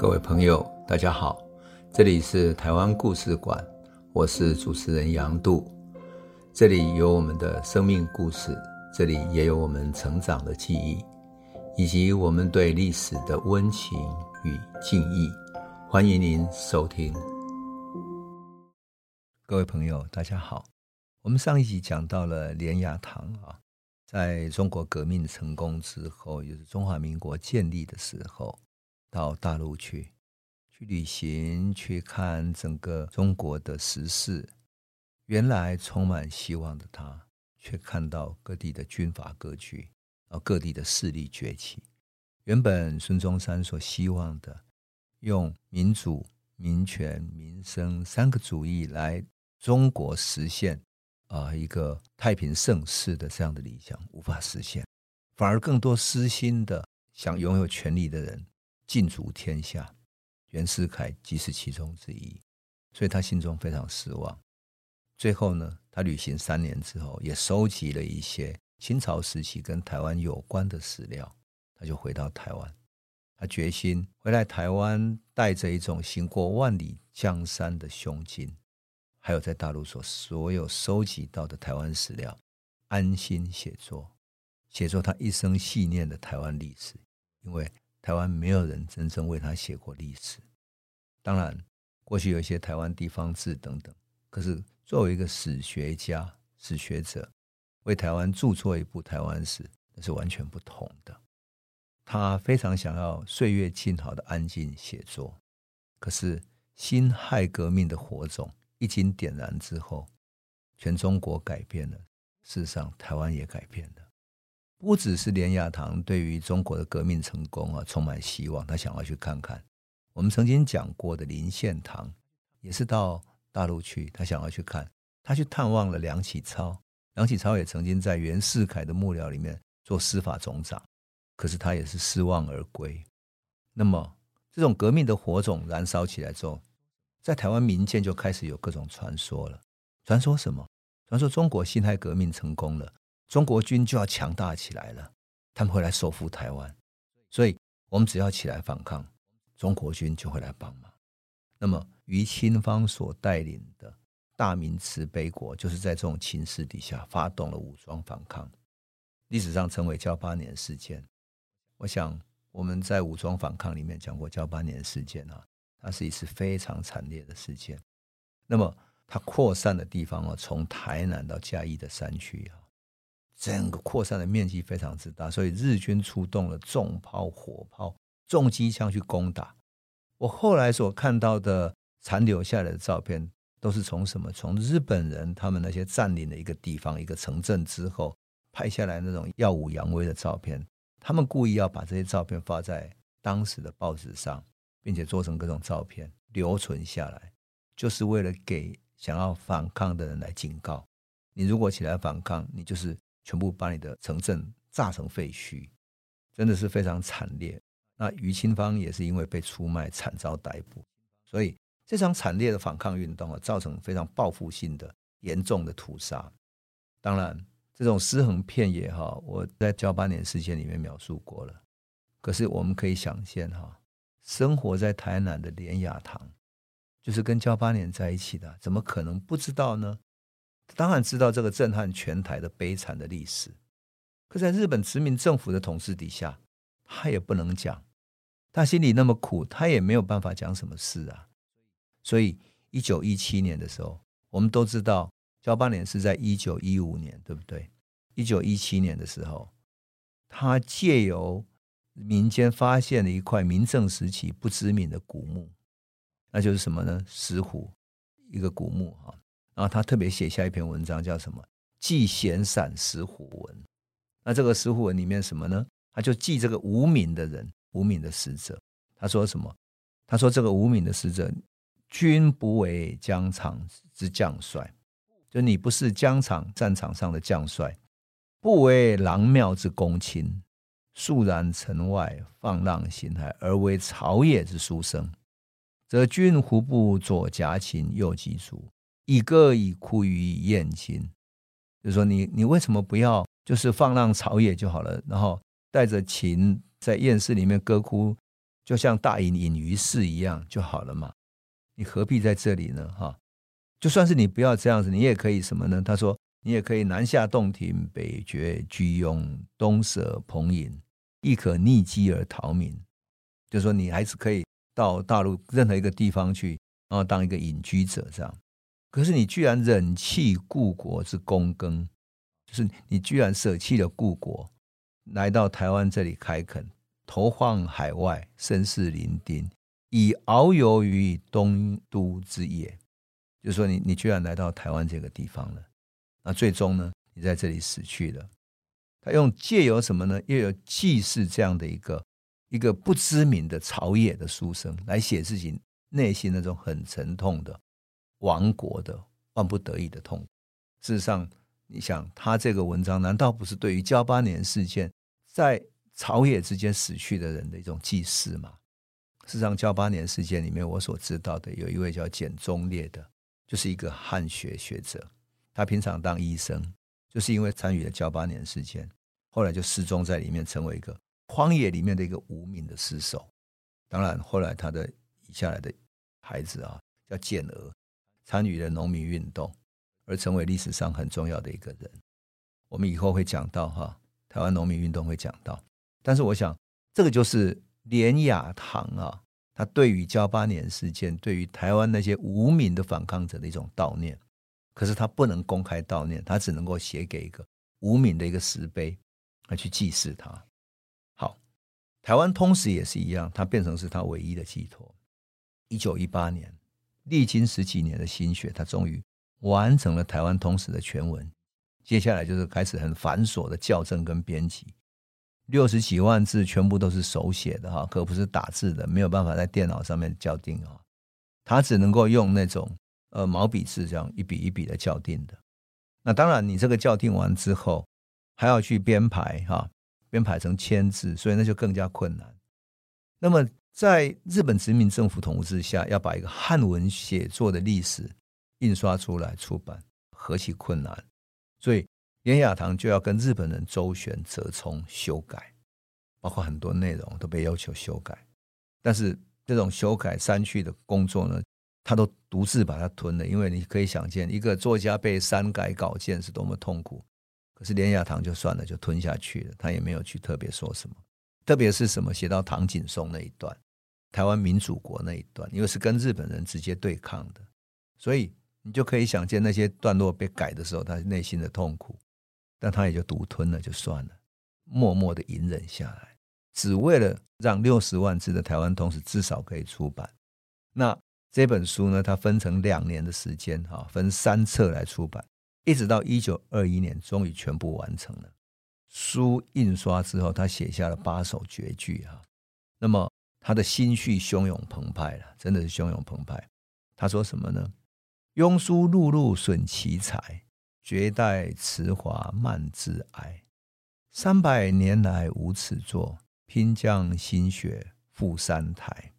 各位朋友，大家好，这里是台湾故事馆，我是主持人杨度，这里有我们的生命故事，这里也有我们成长的记忆，以及我们对历史的温情与敬意。欢迎您收听。各位朋友，大家好，我们上一集讲到了莲雅堂啊，在中国革命成功之后，也就是中华民国建立的时候。到大陆去，去旅行，去看整个中国的时事。原来充满希望的他，却看到各地的军阀割据，然后各地的势力崛起。原本孙中山所希望的，用民主、民权、民生三个主义来中国实现啊一个太平盛世的这样的理想，无法实现，反而更多私心的想拥有权力的人。尽足天下，袁世凯即是其中之一，所以他心中非常失望。最后呢，他旅行三年之后，也收集了一些清朝时期跟台湾有关的史料，他就回到台湾。他决心回来台湾，带着一种行过万里江山的胸襟，还有在大陆所所有收集到的台湾史料，安心写作，写作他一生系念的台湾历史，因为。台湾没有人真正为他写过历史，当然，过去有一些台湾地方志等等。可是，作为一个史学家、史学者，为台湾著作一部台湾史，那是完全不同的。他非常想要岁月静好的安静写作，可是辛亥革命的火种一经点燃之后，全中国改变了，事实上，台湾也改变了。不只是连雅堂对于中国的革命成功啊充满希望，他想要去看看。我们曾经讲过的林献堂也是到大陆去，他想要去看，他去探望了梁启超。梁启超也曾经在袁世凯的幕僚里面做司法总长，可是他也是失望而归。那么这种革命的火种燃烧起来之后，在台湾民间就开始有各种传说了。传说什么？传说中国辛亥革命成功了。中国军就要强大起来了，他们会来收复台湾，所以我们只要起来反抗，中国军就会来帮忙。那么于清芳所带领的大明慈悲国，就是在这种情势底下发动了武装反抗，历史上称为交八年事件。我想我们在武装反抗里面讲过交八年事件啊，它是一次非常惨烈的事件。那么它扩散的地方啊，从台南到嘉义的山区啊。整个扩散的面积非常之大，所以日军出动了重炮、火炮、重机枪去攻打。我后来所看到的残留下来的照片，都是从什么？从日本人他们那些占领的一个地方、一个城镇之后拍下来那种耀武扬威的照片。他们故意要把这些照片发在当时的报纸上，并且做成各种照片留存下来，就是为了给想要反抗的人来警告：你如果起来反抗，你就是。全部把你的城镇炸成废墟，真的是非常惨烈。那于清芳也是因为被出卖，惨遭逮捕。所以这场惨烈的反抗运动啊，造成非常报复性的严重的屠杀。当然，这种尸横遍野哈，我在噍吧哖事件里面描述过了。可是我们可以想见哈，生活在台南的连雅堂，就是跟噍吧哖在一起的，怎么可能不知道呢？当然知道这个震撼全台的悲惨的历史，可在日本殖民政府的统治底下，他也不能讲，他心里那么苦，他也没有办法讲什么事啊。所以，一九一七年的时候，我们都知道噍吧哖是在一九一五年，对不对？一九一七年的时候，他借由民间发现了一块明郑时期不知名的古墓，那就是什么呢？石虎，一个古墓哈。然后他特别写下一篇文章，叫什么？记闲散石虎文。那这个石虎文里面什么呢？他就记这个无名的人，无名的死者。他说什么？他说这个无名的死者，君不为疆场之将帅，就你不是疆场战场上的将帅，不为郎庙之公卿，肃然城外，放浪形骸，而为朝野之书生，则君胡不左夹琴，右击竹？以歌以哭于燕京，就是说你你为什么不要就是放浪朝野就好了，然后带着琴在燕市里面歌哭，就像大隐隐于市一样就好了嘛。你何必在这里呢？哈，就算是你不要这样子，你也可以什么呢？他说，你也可以南下洞庭，北绝居庸，东舍彭隐，亦可逆机而逃民。就是说，你还是可以到大陆任何一个地方去，然后当一个隐居者这样。可是你居然忍弃故国之躬耕，就是你居然舍弃了故国，来到台湾这里开垦，投放海外，身世伶仃。以遨游于东都之野，就是说你你居然来到台湾这个地方了，那最终呢，你在这里死去了。他用借由什么呢？又有祭祀这样的一个一个不知名的朝野的书生来写自己内心那种很沉痛的亡国的万不得已的痛。事实上，你想他这个文章难道不是对于噍吧哖事件在朝野之间死去的人的一种祭祀吗？事实上，噍吧哖事件里面，我所知道的有一位叫简忠烈的，就是一个汉学学者。他平常当医生，就是因为参与了噍吧哖事件，后来就失踪在里面，成为一个荒野里面的一个无名的尸首。当然，后来他的下来的孩子啊，叫简娥，参与了农民运动，而成为历史上很重要的一个人。我们以后会讲到哈，台湾农民运动会讲到。但是，我想这个就是。连雅堂啊，他对于交八年事件，对于台湾那些无名的反抗者的一种悼念，可是他不能公开悼念，他只能够写给一个无名的一个石碑来去祭祀他。好，台湾通史也是一样，他变成是他唯一的寄托。一九一八年，历经十几年的心血，他终于完成了台湾通史的全文。接下来就是开始很繁琐的校正跟编辑。六十几万字全部都是手写的哈，可不是打字的，没有办法在电脑上面校订啊。他只能够用那种呃毛笔字这样一笔一笔的校订的。那当然，你这个校订完之后还要去编排哈，编排成千字，所以那就更加困难。那么在日本殖民政府统治下，要把一个汉文写作的历史印刷出来出版，何其困难！所以。连雅堂就要跟日本人周旋、折冲、修改，包括很多内容都被要求修改。但是这种修改、删去的工作呢，他都独自把它吞了。因为你可以想见，一个作家被删改稿件是多么痛苦。可是连雅堂就算了，就吞下去了，他也没有去特别说什么。特别是什么写到唐景崧那一段，台湾民主国那一段，因为是跟日本人直接对抗的，所以你就可以想见那些段落被改的时候，他内心的痛苦。但他也就独吞了，就算了，默默的隐忍下来，只为了让六十万字的台湾通史至少可以出版。那这本书呢，它分成两年的时间，哈，分三册来出版，一直到一九二一年，终于全部完成了。书印刷之后，他写下了八首绝句，哈。那么他的心绪汹涌澎湃了，真的是汹涌澎湃。他说什么呢？庸书碌碌损其才。绝代词华漫自哀，三百年来无此作，拼将心血付三台。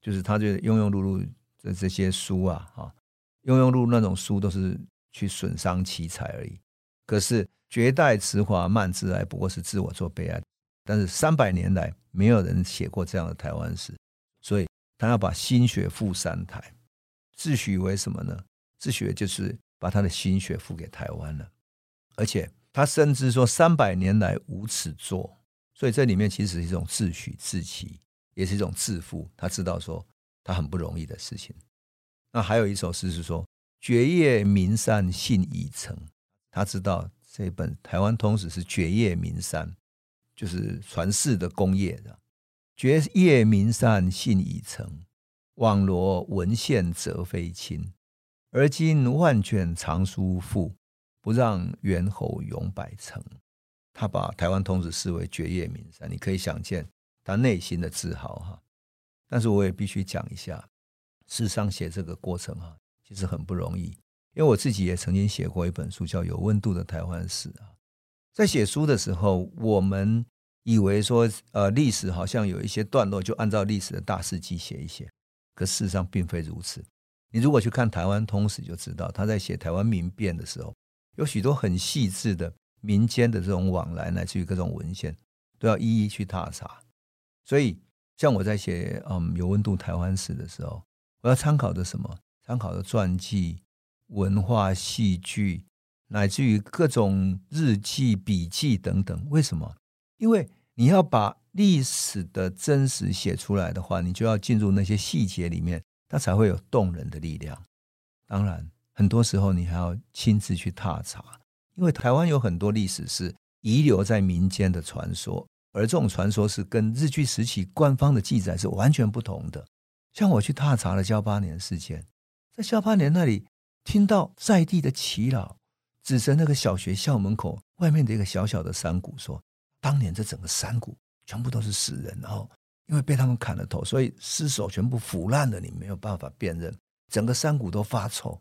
就是他觉得庸庸碌碌的这些书啊，哈，庸庸碌碌那种书都是去损伤奇才而已。可是绝代词华慢自哀，不过是自我做悲哀。但是三百年来没有人写过这样的台湾史，所以他要把心血付三台，自诩为什么呢？自诩就是。把他的心血付给台湾了，而且他深知说三百年来无此作，所以这里面其实是一种自诩自欺，也是一种自负。他知道说他很不容易的事情。那还有一首诗是说“绝业名山信已成”，他知道这本台湾通史是绝业名山，就是传世的功业的。绝业名山信已成，网罗文献则非亲。而今万卷藏书赋，不让猿猴咏百成。他把台湾通史视为绝业名山，你可以想见他内心的自豪哈。但是我也必须讲一下，事实上写这个过程哈，其实很不容易。因为我自己也曾经写过一本书，叫《有温度的台湾史》啊。在写书的时候，我们以为说，呃，历史好像有一些段落，就按照历史的大事记写一写，可事实上并非如此。你如果去看台湾通史，就知道他在写台湾民变的时候，有许多很细致的民间的这种往来，乃至于各种文献，都要一一去踏查。所以，像我在写嗯有温度台湾史的时候，我要参考的什么？参考的传记、文化、戏剧，乃至于各种日记、笔记等等。为什么？因为你要把历史的真实写出来的话，你就要进入那些细节里面，它才会有动人的力量。当然，很多时候你还要亲自去踏查，因为台湾有很多历史是遗留在民间的传说，而这种传说是跟日据时期官方的记载是完全不同的。像我去踏查了噍吧哖事件，在噍吧哖那里听到在地的耆老指着那个小学校门口外面的一个小小的山谷说：“当年这整个山谷全部都是死人，然后因为被他们砍了头，所以尸首全部腐烂了，你没有办法辨认。”整个山谷都发臭，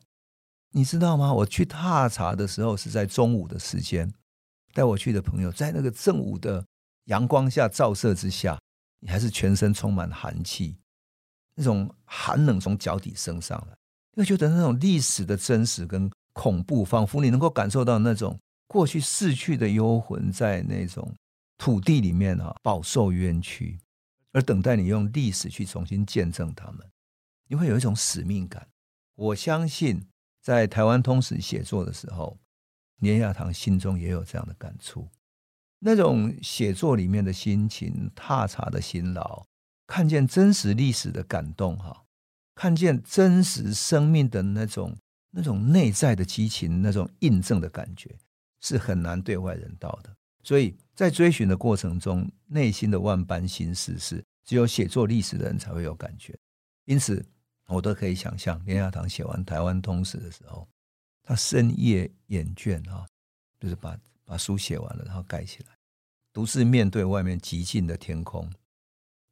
你知道吗？我去踏查的时候是在中午的时间，带我去的朋友在那个正午的阳光下照射之下，你还是全身充满寒气，那种寒冷从脚底升上来，会觉得那种历史的真实跟恐怖，仿佛你能够感受到那种过去逝去的幽魂在那种土地里面啊，饱受冤屈，而等待你用历史去重新见证他们。你会有一种使命感。我相信，在台湾通史写作的时候，连亚堂心中也有这样的感触。那种写作里面的心情、踏查的辛劳、看见真实历史的感动，哈，看见真实生命的那种那种内在的激情、那种印证的感觉，是很难对外人道的。所以在追寻的过程中，内心的万般心事，是只有写作历史的人才会有感觉。因此。我都可以想象，连雅堂写完《台湾通史》的时候，他深夜眼倦啊，就是把把书写完了，然后盖起来，独自面对外面寂静的天空。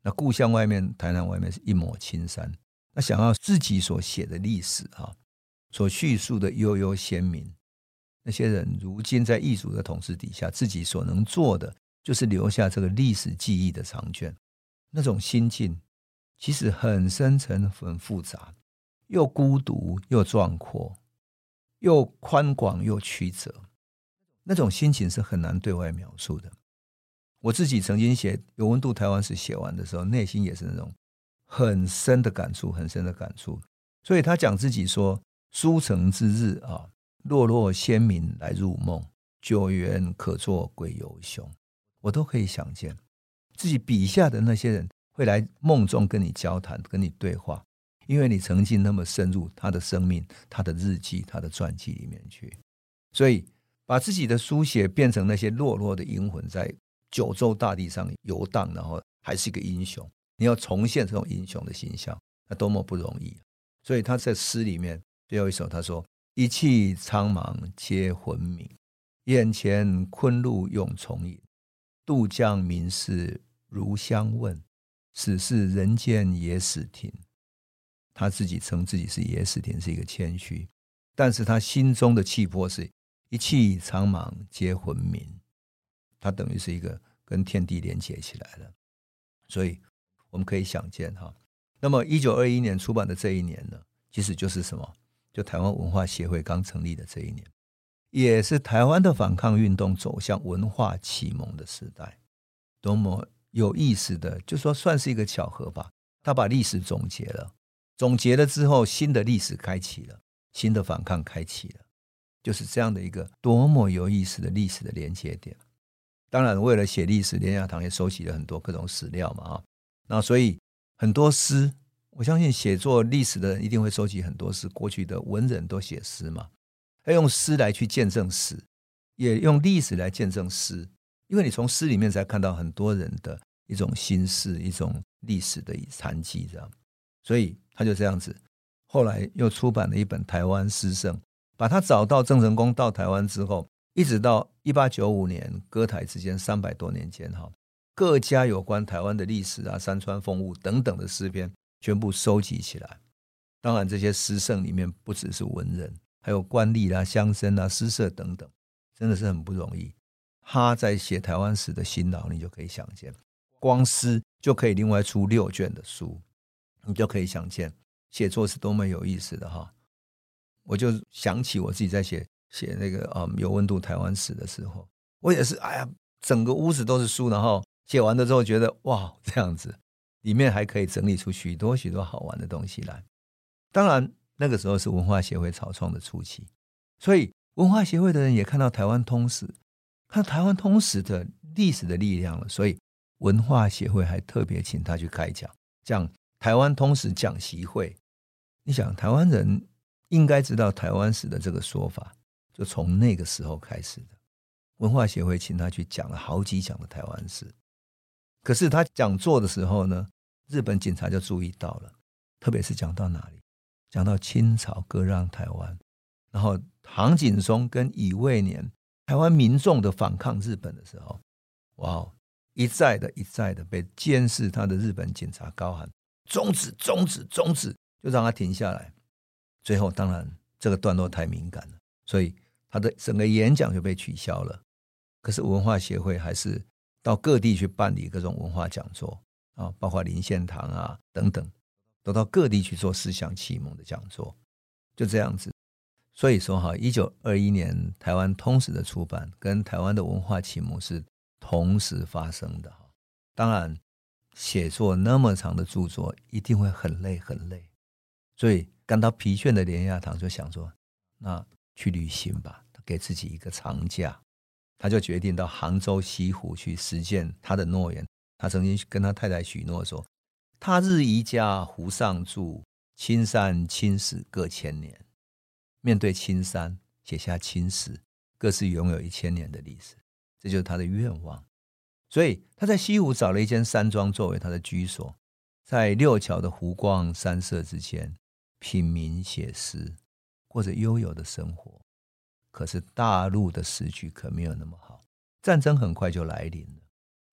那故乡外面，台南外面是一抹青山。那想要自己所写的历史啊，所叙述的悠悠先民，那些人如今在异族的统治底下，自己所能做的就是留下这个历史记忆的长卷。那种心境。其实很深沉、很复杂，又孤独又壮阔，又宽广又曲折，那种心情是很难对外描述的。我自己曾经写《有温度台湾史》写完的时候，内心也是那种很深的感触，很深的感触。所以他讲自己说：“书成之日啊，落落先民来入梦，久远可作鬼游雄。”我都可以想见自己笔下的那些人。会来梦中跟你交谈，跟你对话，因为你曾经那么深入他的生命、他的日记、他的传记里面去，所以把自己的书写变成那些落落的英魂，在九州大地上游荡，然后还是一个英雄。你要重现这种英雄的形象，那多么不容易！所以他在诗里面最后一首，他说：“一气苍茫皆魂冥，眼前昆路永重影，渡江名士如相问。”此是人间野史亭，他自己称自己是野史亭，是一个谦虚，但是他心中的气魄是一气苍茫皆魂冥，他等于是一个跟天地连接起来了。所以我们可以想见哈，那么一九二一年出版的这一年呢，其实就是什么？就台湾文化协会刚成立的这一年，也是台湾的反抗运动走向文化启蒙的时代，多么。有意思的，就说算是一个巧合吧。他把历史总结了，总结了之后，新的历史开启了，新的反抗开启了，就是这样的一个多么有意思的历史的连接点。当然，为了写历史，连雅堂也收集了很多各种史料嘛，啊，那所以很多诗，我相信写作历史的人一定会收集很多诗。过去的文人都写诗嘛，要用诗来去见证史，也用历史来见证诗。因为你从诗里面才看到很多人的一种心事，一种历史的残迹，这样，所以他就这样子。后来又出版了一本《台湾诗圣》，把他找到郑成功到台湾之后，一直到一八九五年割台之间三百多年间，哈，各家有关台湾的历史啊、山川风物等等的诗篇，全部收集起来。当然，这些诗圣里面不只是文人，还有官吏啦、乡绅啊、诗社等等，真的是很不容易。他在写台湾史的辛劳，你就可以想见，光诗就可以另外出六卷的书，你就可以想见写作是多么有意思的哈。我就想起我自己在写写那个啊、嗯、有温度台湾史的时候，我也是哎呀，整个屋子都是书，然后写完了之后觉得哇这样子，里面还可以整理出许多许多好玩的东西来。当然，那个时候是文化协会草创的初期，所以文化协会的人也看到台湾通史，看台湾通史的历史的力量了，所以文化协会还特别请他去开讲，讲台湾通史讲习会。你想，台湾人应该知道台湾史的这个说法，就从那个时候开始的。文化协会请他去讲了好几讲的台湾史，可是他讲座的时候呢，日本警察就注意到了，特别是讲到哪里，讲到清朝割让台湾，然后唐景崧跟乙未年台湾民众的反抗日本的时候，哇，一再的一再的被监视他的日本警察高喊终止终止终止，就让他停下来。最后当然这个段落太敏感了，所以他的整个演讲就被取消了。可是文化协会还是到各地去办理各种文化讲座啊，包括林献堂啊等等，都到各地去做思想启蒙的讲座，就这样子。所以说哈，一九二一年台湾通史的出版跟台湾的文化启蒙是同时发生的哈。当然，写作那么长的著作一定会很累很累，所以感到疲倦的连亚堂就想说，那去旅行吧，给自己一个长假。他就决定到杭州西湖去实践他的诺言。他曾经跟他太太许诺说：“他日宜家湖上住，青山青史各千年。”面对青山，写下青史，各自拥有一千年的历史。这就是他的愿望。所以他在西湖找了一间山庄作为他的居所，在六桥的湖光山色之间品茗写诗，过着悠游的生活。可是大陆的时局可没有那么好，战争很快就来临了。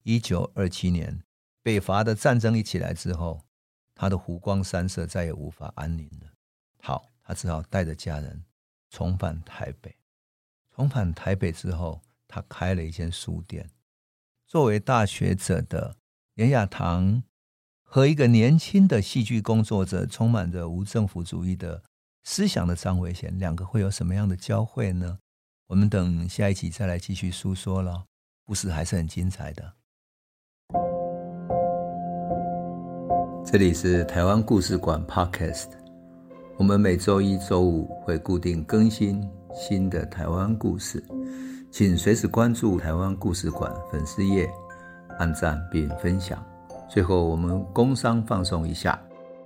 一九二七年，北伐的战争一起来之后，他的湖光山色再也无法安宁了。好，他只好带着家人重返台北。重返台北之后，他开了一间书店。作为大学者的严雅堂和一个年轻的戏剧工作者，充满着无政府主义的。思想的张维贤，两个会有什么样的交汇呢？我们等下一集再来继续诉说了，故事还是很精彩的。这里是台湾故事馆 Podcast，我们每周一、周五会固定更新新的台湾故事，请随时关注台湾故事馆粉丝页，按赞并分享。最后，我们工商放送一下。